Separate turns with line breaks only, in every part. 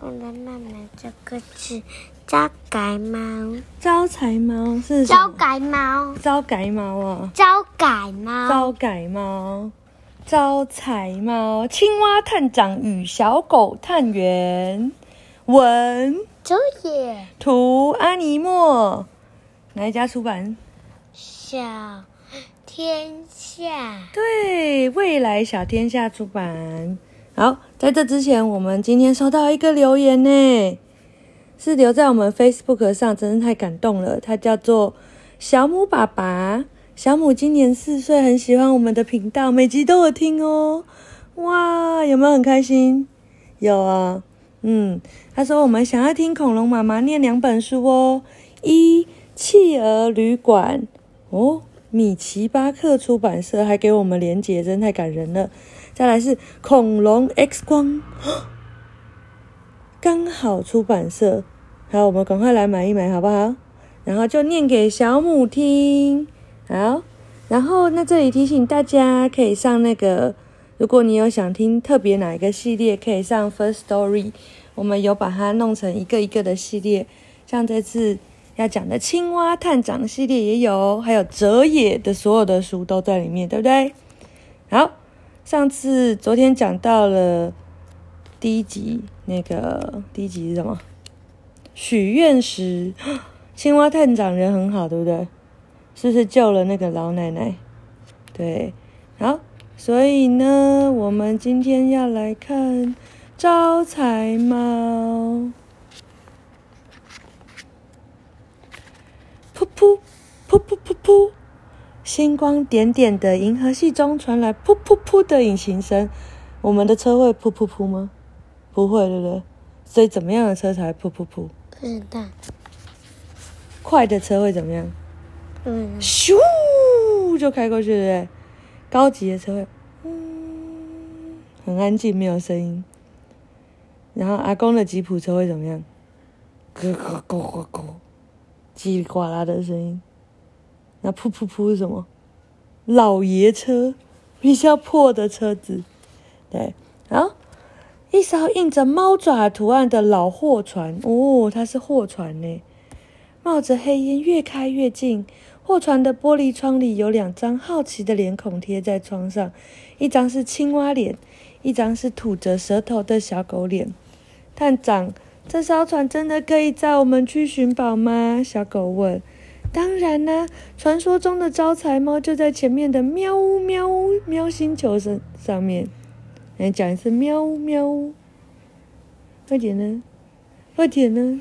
我的妈妈这个是招财猫，
招财猫是
招财猫，
招财猫啊，
招财猫，
招财猫，招财猫，青蛙探长与小狗探员，文。
周野，
图阿尼莫，哪一家出版？
小天下，
对，未来小天下出版。好，在这之前，我们今天收到一个留言呢，是留在我们 Facebook 上，真是太感动了。他叫做小母爸爸，小母今年四岁，很喜欢我们的频道，每集都有听哦。哇，有没有很开心？有啊，嗯，他说我们想要听恐龙妈妈念两本书哦，一企鹅旅馆哦，米奇巴克出版社还给我们连结，真太感人了。再来是恐龙 X 光，刚好出版社，好，我们赶快来买一买，好不好？然后就念给小母听，好。然后那这里提醒大家，可以上那个，如果你有想听特别哪一个系列，可以上 First Story，我们有把它弄成一个一个的系列，像这次要讲的青蛙探长系列也有，还有哲野的所有的书都在里面，对不对？好。上次昨天讲到了第一集，那个第一集是什么？许愿石，青蛙探长人很好，对不对？是不是救了那个老奶奶？对，好，所以呢，我们今天要来看招财猫。噗噗噗噗噗噗。星光点点的银河系中传来噗噗噗的引擎声，我们的车会噗噗噗吗？不会，对不对？所以怎么样的车才会噗噗噗？
不知道。
快的车会怎么样？
嗯。
咻就开过去，对不对？高级的车会，嗯，很安静，没有声音。然后阿公的吉普车会怎么样？咯咯咯咯咯，叽里呱啦的声音。那噗噗噗是什么？老爷车，比较破的车子。对，好，一艘印着猫爪图案的老货船哦，它是货船呢，冒着黑烟越开越近。货船的玻璃窗里有两张好奇的脸孔贴在窗上，一张是青蛙脸，一张是吐着舌头的小狗脸。探长，这艘船真的可以载我们去寻宝吗？小狗问。当然啦，传说中的招财猫就在前面的喵喵喵星球上上面。来讲一次喵喵，快点呢，快点呢，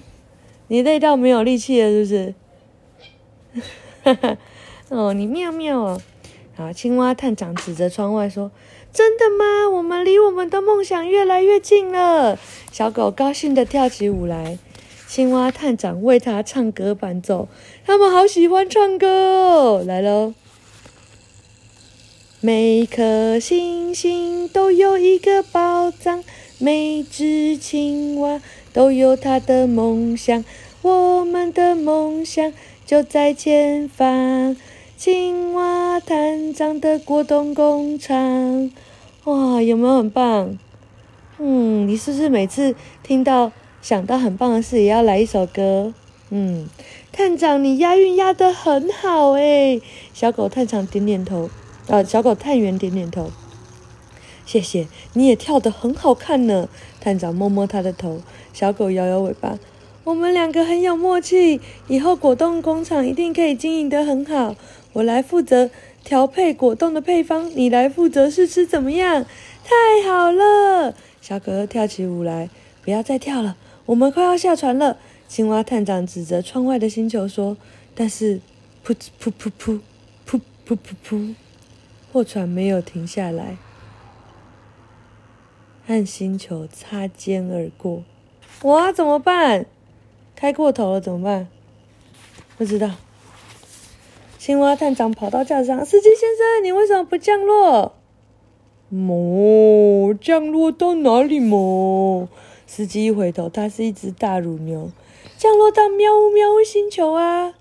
你累到没有力气了是不是？哈哈，哦，你妙妙哦。好，青蛙探长指着窗外说：“真的吗？我们离我们的梦想越来越近了。”小狗高兴地跳起舞来。青蛙探长为他唱歌伴奏，他们好喜欢唱歌哦！来喽，每颗星星都有一个宝藏，每只青蛙都有它的梦想，我们的梦想就在前方，青蛙探长的果冻工厂。哇，有没有很棒？嗯，你是不是每次听到？想到很棒的事，也要来一首歌。嗯，探长，你押韵押得很好诶。小狗探长点点头，啊，小狗探员点点头。谢谢，你也跳得很好看呢。探长摸摸他的头，小狗摇摇尾巴。我们两个很有默契，以后果冻工厂一定可以经营得很好。我来负责调配果冻的配方，你来负责试吃，怎么样？太好了！小狗又跳起舞来。不要再跳了。我们快要下船了，青蛙探长指着窗外的星球说：“但是，噗噗噗噗，噗噗噗噗，货船没有停下来，和星球擦肩而过。哇，怎么办？开过头了，怎么办？不知道。”青蛙探长跑到架子上：“司机先生，你为什么不降落？”“哞，降落到哪里哞？”司机一回头，它是一只大乳牛，降落到喵喵星球啊！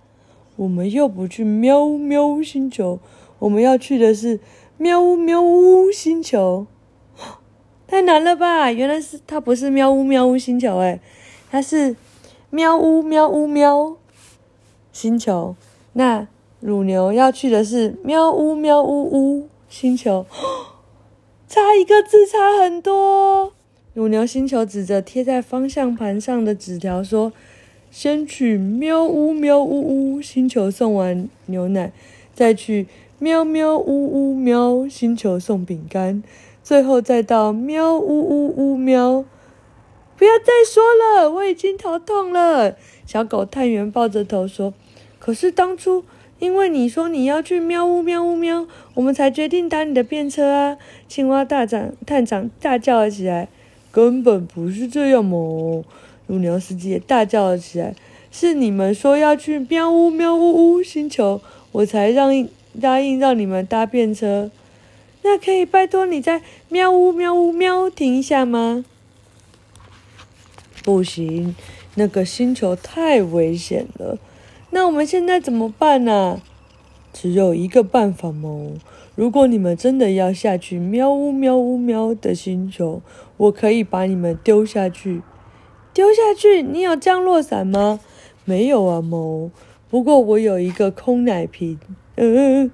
我们又不去喵喵星球，我们要去的是喵喵星球。太难了吧？原来是它不是喵呜喵呜星球诶，它是喵呜喵呜喵星球。那乳牛要去的是喵呜喵呜呜星球，差一个字差很多。乳牛星球指着贴在方向盘上的纸条说：“先去喵呜喵呜呜星球送完牛奶，再去喵喵呜呜喵星球送饼干。”最后再到喵呜呜呜喵，不要再说了，我已经头痛了。小狗探员抱着头说：“可是当初因为你说你要去喵呜喵呜喵，我们才决定搭你的便车啊！”青蛙大长探长大叫了起来：“根本不是这样嘛！”乳牛司机也大叫了起来：“是你们说要去喵呜喵呜呜星球，我才让答应让你们搭便车。”那可以拜托你在喵呜喵呜喵停一下吗？不行，那个星球太危险了。那我们现在怎么办呢？只有一个办法嘛。如果你们真的要下去喵呜喵呜喵的星球，我可以把你们丢下去。丢下去？你有降落伞吗？没有啊，猫。不过我有一个空奶瓶。嗯。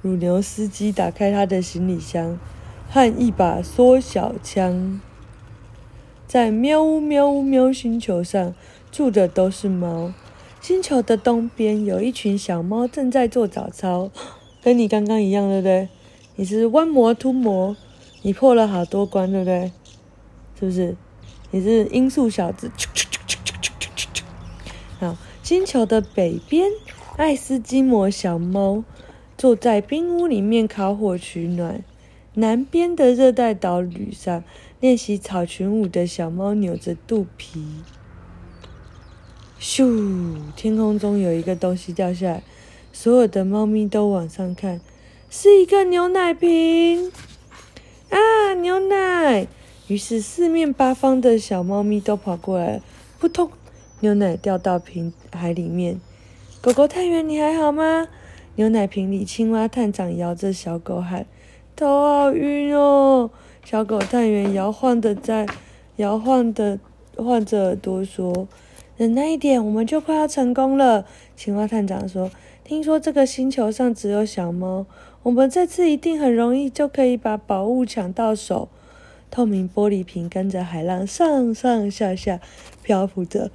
乳牛司机打开他的行李箱和一把缩小枪。在喵呜喵呜喵星球上住的都是猫。星球的东边有一群小猫正在做早操，跟你刚刚一样，对不对？你是弯魔突魔，你破了好多关，对不对？是不是？你是音速小子。好，星球的北边，爱斯基摩小猫。坐在冰屋里面烤火取暖。南边的热带岛屿上，练习草裙舞的小猫扭着肚皮。咻！天空中有一个东西掉下来，所有的猫咪都往上看，是一个牛奶瓶。啊，牛奶！于是四面八方的小猫咪都跑过来，扑通，牛奶掉到瓶海里面。狗狗探员，你还好吗？牛奶瓶里，青蛙探长摇着小狗喊：“头好晕哦！”小狗探员摇晃的在摇晃的晃着耳朵说：“忍耐一点，我们就快要成功了。”青蛙探长说：“听说这个星球上只有小猫，我们这次一定很容易就可以把宝物抢到手。”透明玻璃瓶跟着海浪上上下下漂浮着，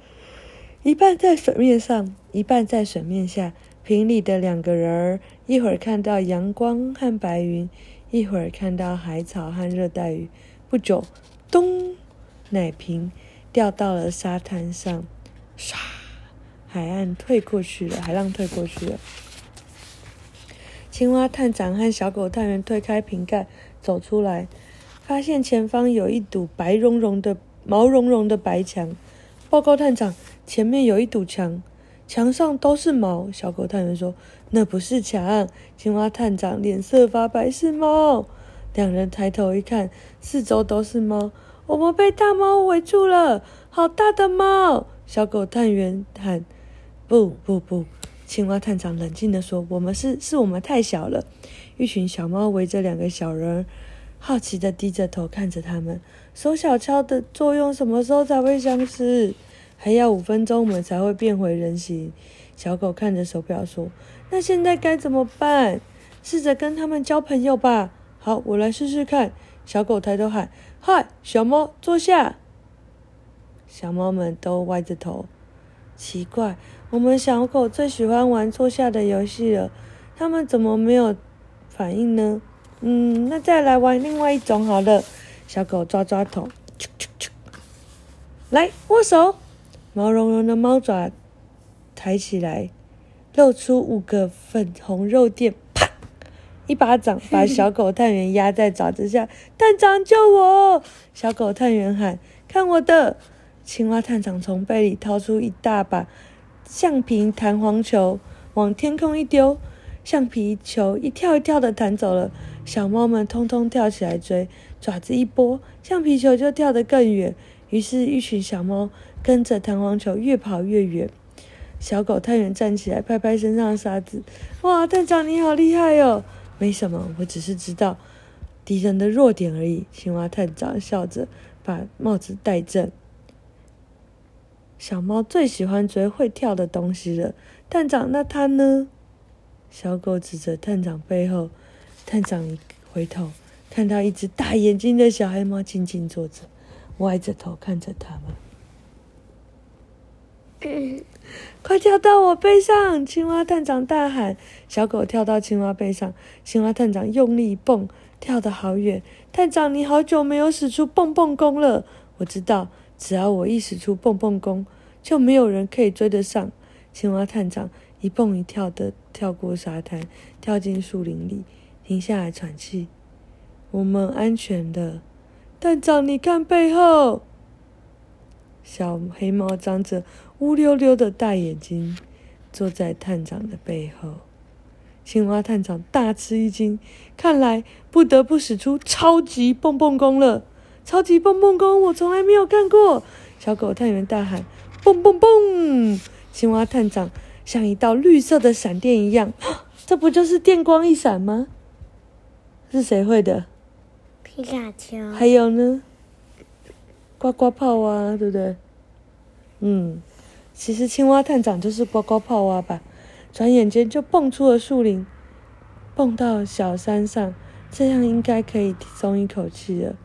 一半在水面上，一半在水面下。瓶里的两个人儿，一会儿看到阳光和白云，一会儿看到海草和热带鱼。不久，咚，奶瓶掉到了沙滩上，唰，海岸退过去了，海浪退过去了。青蛙探长和小狗探员推开瓶盖，走出来，发现前方有一堵白茸茸的、毛茸茸的白墙。报告探长，前面有一堵墙。墙上都是毛，小狗探员说：“那不是墙。”青蛙探长脸色发白，是猫。两人抬头一看，四周都是猫。我们被大猫围住了，好大的猫！小狗探员喊：“不不不！”青蛙探长冷静地说：“我们是是我们太小了。”一群小猫围着两个小人儿，好奇地低着头看着他们。手小敲的作用什么时候才会消失？还要五分钟，我们才会变回人形。小狗看着手表说：“那现在该怎么办？试着跟他们交朋友吧。”好，我来试试看。小狗抬头喊：“嗨，小猫，坐下。”小猫们都歪着头。奇怪，我们小狗最喜欢玩坐下的游戏了，他们怎么没有反应呢？嗯，那再来玩另外一种好了。小狗抓抓头，啾啾啾，来握手。毛茸茸的猫爪抬起来，露出五个粉红肉垫，啪！一巴掌把小狗探员压在爪子下。探长救我！小狗探员喊：“看我的！”青蛙探长从背里掏出一大把橡皮弹簧球，往天空一丢，橡皮球一跳一跳的弹走了。小猫们通通跳起来追，爪子一拨，橡皮球就跳得更远。于是，一群小猫。跟着弹簧球越跑越远，小狗探员站起来，拍拍身上的沙子。哇，探长你好厉害哟！没什么，我只是知道敌人的弱点而已。青蛙探长笑着把帽子戴正。小猫最喜欢追会跳的东西了。探长，那它呢？小狗指着探长背后。探长一回头，看到一只大眼睛的小黑猫静静坐着，歪着头看着他
们。
快跳到我背上！青蛙探长大喊。小狗跳到青蛙背上，青蛙探长用力一蹦，跳得好远。探长，你好久没有使出蹦蹦功了。我知道，只要我一使出蹦蹦功，就没有人可以追得上。青蛙探长一蹦一跳的跳过沙滩，跳进树林里，停下来喘气。我们安全的。探长，你看背后，小黑猫张着乌溜溜的大眼睛，坐在探长的背后。青蛙探长大吃一惊，看来不得不使出超级蹦蹦功了。超级蹦蹦功，我从来没有看过。小狗探员大喊：“蹦蹦蹦！”青蛙探长像一道绿色的闪电一样，这不就是电光一闪吗？是谁会的？
皮卡丘。
还有呢？呱呱泡蛙，对不对？嗯，其实青蛙探长就是呱呱泡蛙吧？转眼间就蹦出了树林，蹦到小山上，这样应该可以松一口气了。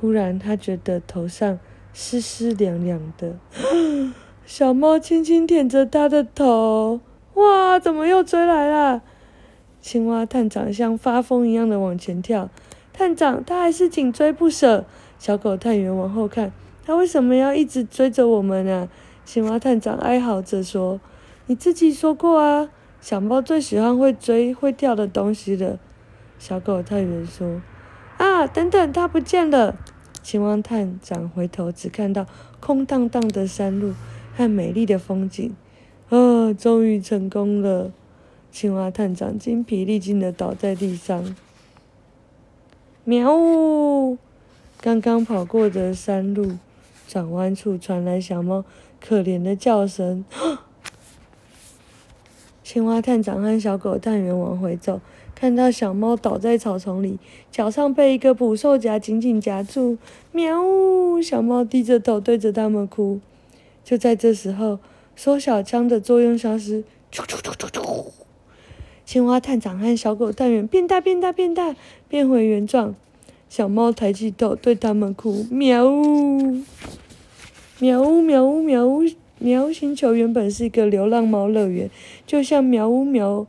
忽然，他觉得头上湿湿凉凉的。小猫轻轻舔着它的头，哇！怎么又追来了？青蛙探长像发疯一样的往前跳。探长，他还是紧追不舍。小狗探员往后看，他为什么要一直追着我们呢？青蛙探长哀嚎着说：“你自己说过啊，小猫最喜欢会追会跳的东西了。”小狗探员说：“啊，等等，它不见了。”青蛙探长回头，只看到空荡荡的山路。和美丽的风景，啊，终于成功了！青蛙探长精疲力尽的倒在地上。喵呜！刚刚跑过的山路转弯处传来小猫可怜的叫声。青蛙探长和小狗探员往回走，看到小猫倒在草丛里，脚上被一个捕兽夹紧紧夹住。喵呜！小猫低着头对着他们哭。就在这时候，缩小枪的作用消失，啾啾啾啾啾，青蛙探长和小狗探员变大变大变大，变回原状。小猫抬起头对他们哭，喵呜，喵呜喵呜喵呜喵！星球原本是一个流浪猫乐园，就像喵呜喵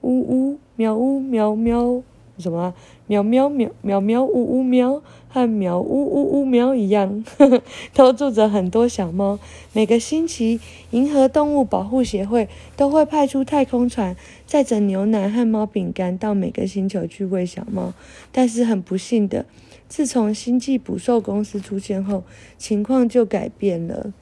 呜呜喵呜喵喵什么啊？喵喵喵喵喵呜呜喵，和喵呜呜呜喵一样，呵呵，都住着很多小猫。每个星期，银河动物保护协会都会派出太空船，载着牛奶和猫饼干到每个星球去喂小猫。但是很不幸的，自从星际捕兽公司出现后，情况就改变了。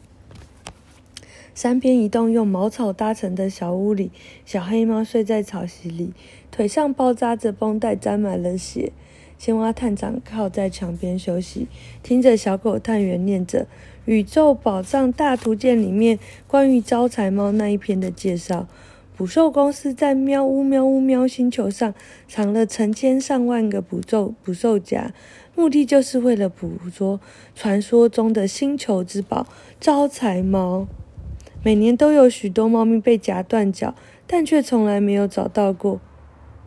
三边一栋用茅草搭成的小屋里，小黑猫睡在草席里，腿上包扎着绷带，沾满了血。青蛙探长靠在墙边休息，听着小狗探员念着《宇宙宝藏大图鉴》里面关于招财猫那一篇的介绍。捕兽公司在喵呜喵呜喵星球上藏了成千上万个捕兽捕兽夹，目的就是为了捕捉传说中的星球之宝——招财猫。每年都有许多猫咪被夹断脚，但却从来没有找到过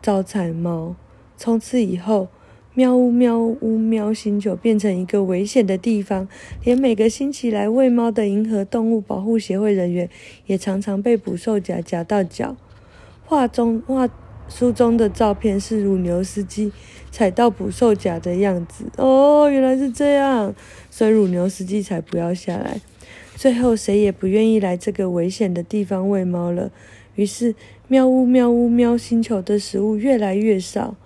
招财猫。从此以后，喵呜喵呜喵星球变成一个危险的地方，连每个星期来喂猫的银河动物保护协会人员也常常被捕兽夹夹到脚。画中画书中的照片是乳牛司机踩到捕兽夹的样子。哦，原来是这样，所以乳牛司机才不要下来。最后，谁也不愿意来这个危险的地方喂猫了。于是，喵呜喵呜喵星球的食物越来越少。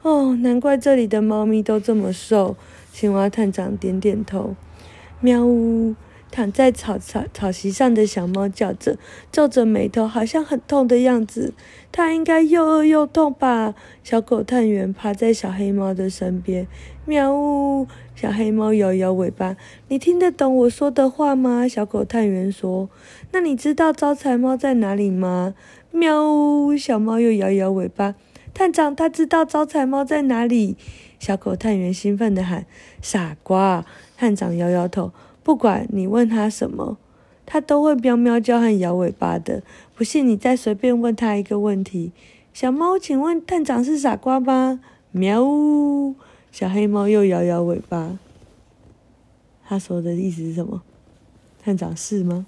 哦，难怪这里的猫咪都这么瘦。青蛙探长点点头。喵呜，躺在草草草席上的小猫叫着，皱着眉头，好像很痛的样子。它应该又饿又痛吧？小狗探员趴在小黑猫的身边。喵呜。小黑猫摇摇尾巴，你听得懂我说的话吗？小狗探员说。那你知道招财猫在哪里吗？喵呜，小猫又摇摇尾巴。探长，他知道招财猫在哪里。小狗探员兴奋地喊：“傻瓜！”探长摇摇头，不管你问他什么，他都会喵喵叫和摇尾巴的。不信你再随便问他一个问题。小猫，请问探长是傻瓜吗？喵呜！小黑猫又摇摇尾巴。他说的意思是什么？探长是吗？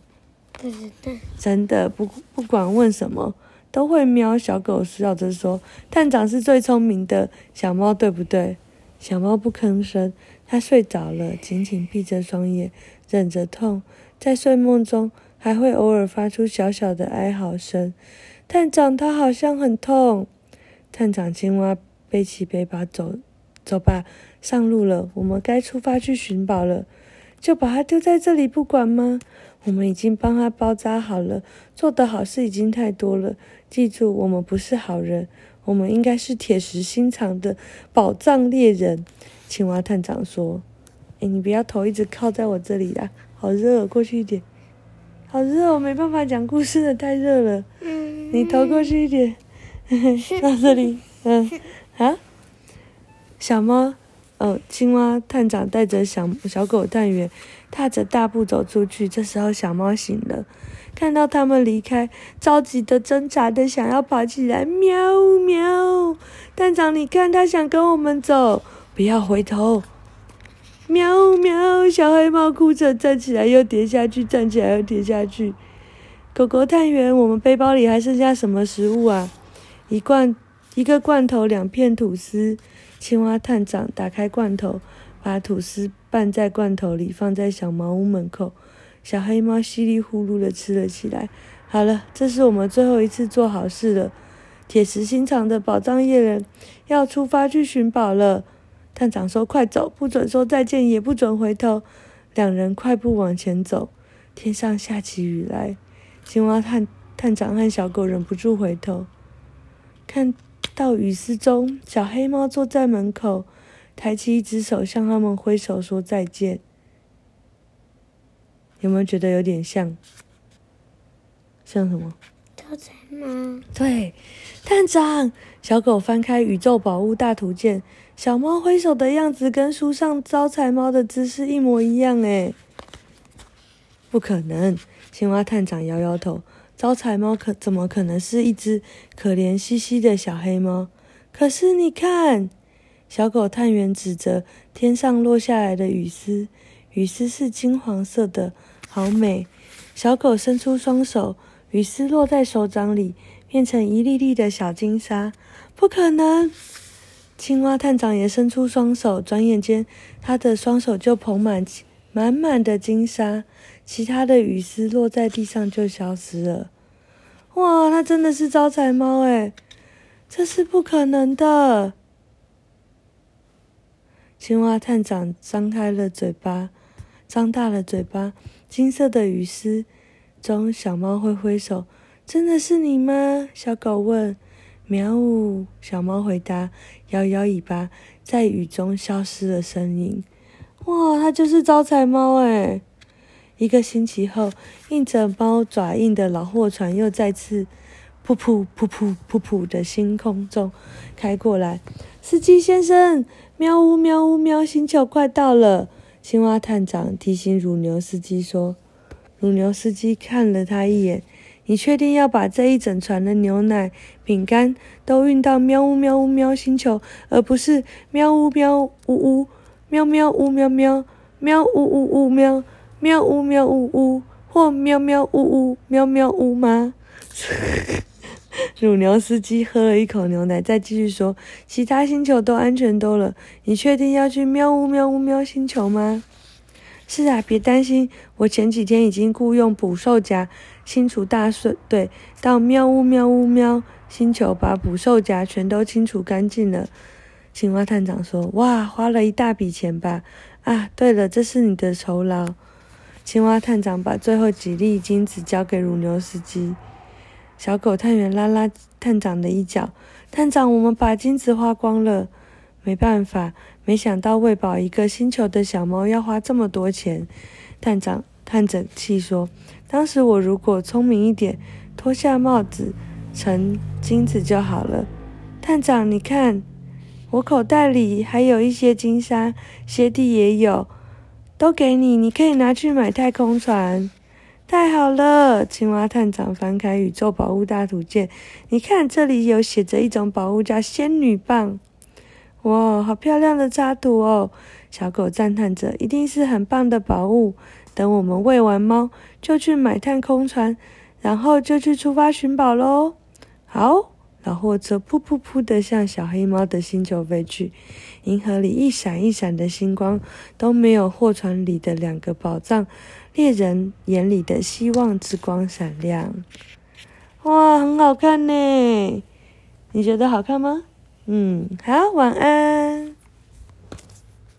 不是的。
真的，不不管问什么，都会喵。小狗笑着说：“探长是最聪明的小猫，对不对？”小猫不吭声，它睡着了，紧紧闭着双眼，忍着痛，在睡梦中还会偶尔发出小小的哀嚎声。探长，他好像很痛。探长青蛙背起背包走，走吧，上路了，我们该出发去寻宝了。就把它丢在这里不管吗？我们已经帮他包扎好了，做的好事已经太多了。记住，我们不是好人，我们应该是铁石心肠的宝藏猎人。青蛙探长说：“哎，你不要头一直靠在我这里啦，好热，过去一点。好热，我没办法讲故事了，太热了。嗯，你头过去一点，到这里。嗯，啊，小猫。”哦，青蛙探长带着小小狗探员踏着大步走出去。这时候，小猫醒了，看到他们离开，着急的挣扎的想要跑起来，喵喵！探长，你看，他想跟我们走，不要回头！喵喵！小黑猫哭着站起来，又跌下去，站起来又跌下去。狗狗探员，我们背包里还剩下什么食物啊？一罐，一个罐头，两片吐司。青蛙探长打开罐头，把吐司拌在罐头里，放在小茅屋门口。小黑猫稀里呼噜的吃了起来。好了，这是我们最后一次做好事了。铁石心肠的宝藏猎人要出发去寻宝了。探长说：“快走，不准说再见，也不准回头。”两人快步往前走。天上下起雨来。青蛙探探长和小狗忍不住回头看。到雨丝中，小黑猫坐在门口，抬起一只手向他们挥手说再见。有没有觉得有点像？像什么？
招财猫。
对，探长。小狗翻开宇宙宝物大图鉴，小猫挥手的样子跟书上招财猫的姿势一模一样。诶，不可能！青蛙探长摇摇头。招财猫可怎么可能是一只可怜兮兮的小黑猫？可是你看，小狗探员指着天上落下来的雨丝，雨丝是金黄色的，好美。小狗伸出双手，雨丝落在手掌里，变成一粒粒的小金沙。不可能！青蛙探长也伸出双手，转眼间他的双手就捧满满满的金沙。其他的雨丝落在地上就消失了。哇，它真的是招财猫诶，这是不可能的。青蛙探长张开了嘴巴，张大了嘴巴。金色的雨丝中，小猫挥挥手：“真的是你吗？”小狗问。“喵呜！”小猫回答，摇摇尾巴，在雨中消失了身影。哇，它就是招财猫诶。一个星期后，印着猫爪印的老货船又再次噗噗噗噗噗噗的星空中开过来。司机先生，喵呜喵呜喵，星球快到了！青蛙探长提醒乳牛司机说。乳牛司机看了他一眼：“你确定要把这一整船的牛奶、饼干都运到喵呜喵呜喵星球，而不是喵呜喵呜呜喵喵呜喵喵喵呜呜呜喵？”喵呜喵呜呜，或喵喵呜呜喵喵呜吗？乳牛司机喝了一口牛奶，再继续说：“其他星球都安全多了，你确定要去喵呜喵呜喵星球吗？”“是啊，别担心，我前几天已经雇佣捕兽夹清除大队到喵呜喵呜喵星球，把捕兽夹全都清除干净了。”青蛙探长说：“哇，花了一大笔钱吧？啊，对了，这是你的酬劳。”青蛙探长把最后几粒金子交给乳牛司机，小狗探员拉拉探长的衣角：“探长，我们把金子花光了，没办法，没想到喂饱一个星球的小猫要花这么多钱。”探长叹着气说：“当时我如果聪明一点，脱下帽子盛金子就好了。”探长，你看，我口袋里还有一些金沙，鞋底也有，都给你，你可以拿去买太空船。太好了，青蛙探长翻开宇宙宝物大图鉴，你看这里有写着一种宝物叫仙女棒。哇，好漂亮的插图哦！小狗赞叹着，一定是很棒的宝物。等我们喂完猫，就去买太空船，然后就去出发寻宝喽。好，老货车噗噗噗的向小黑猫的星球飞去。银河里一闪一闪的星光，都没有货船里的两个宝藏猎人眼里的希望之光闪亮。哇，很好看呢！你觉得好看吗？嗯，好，晚安。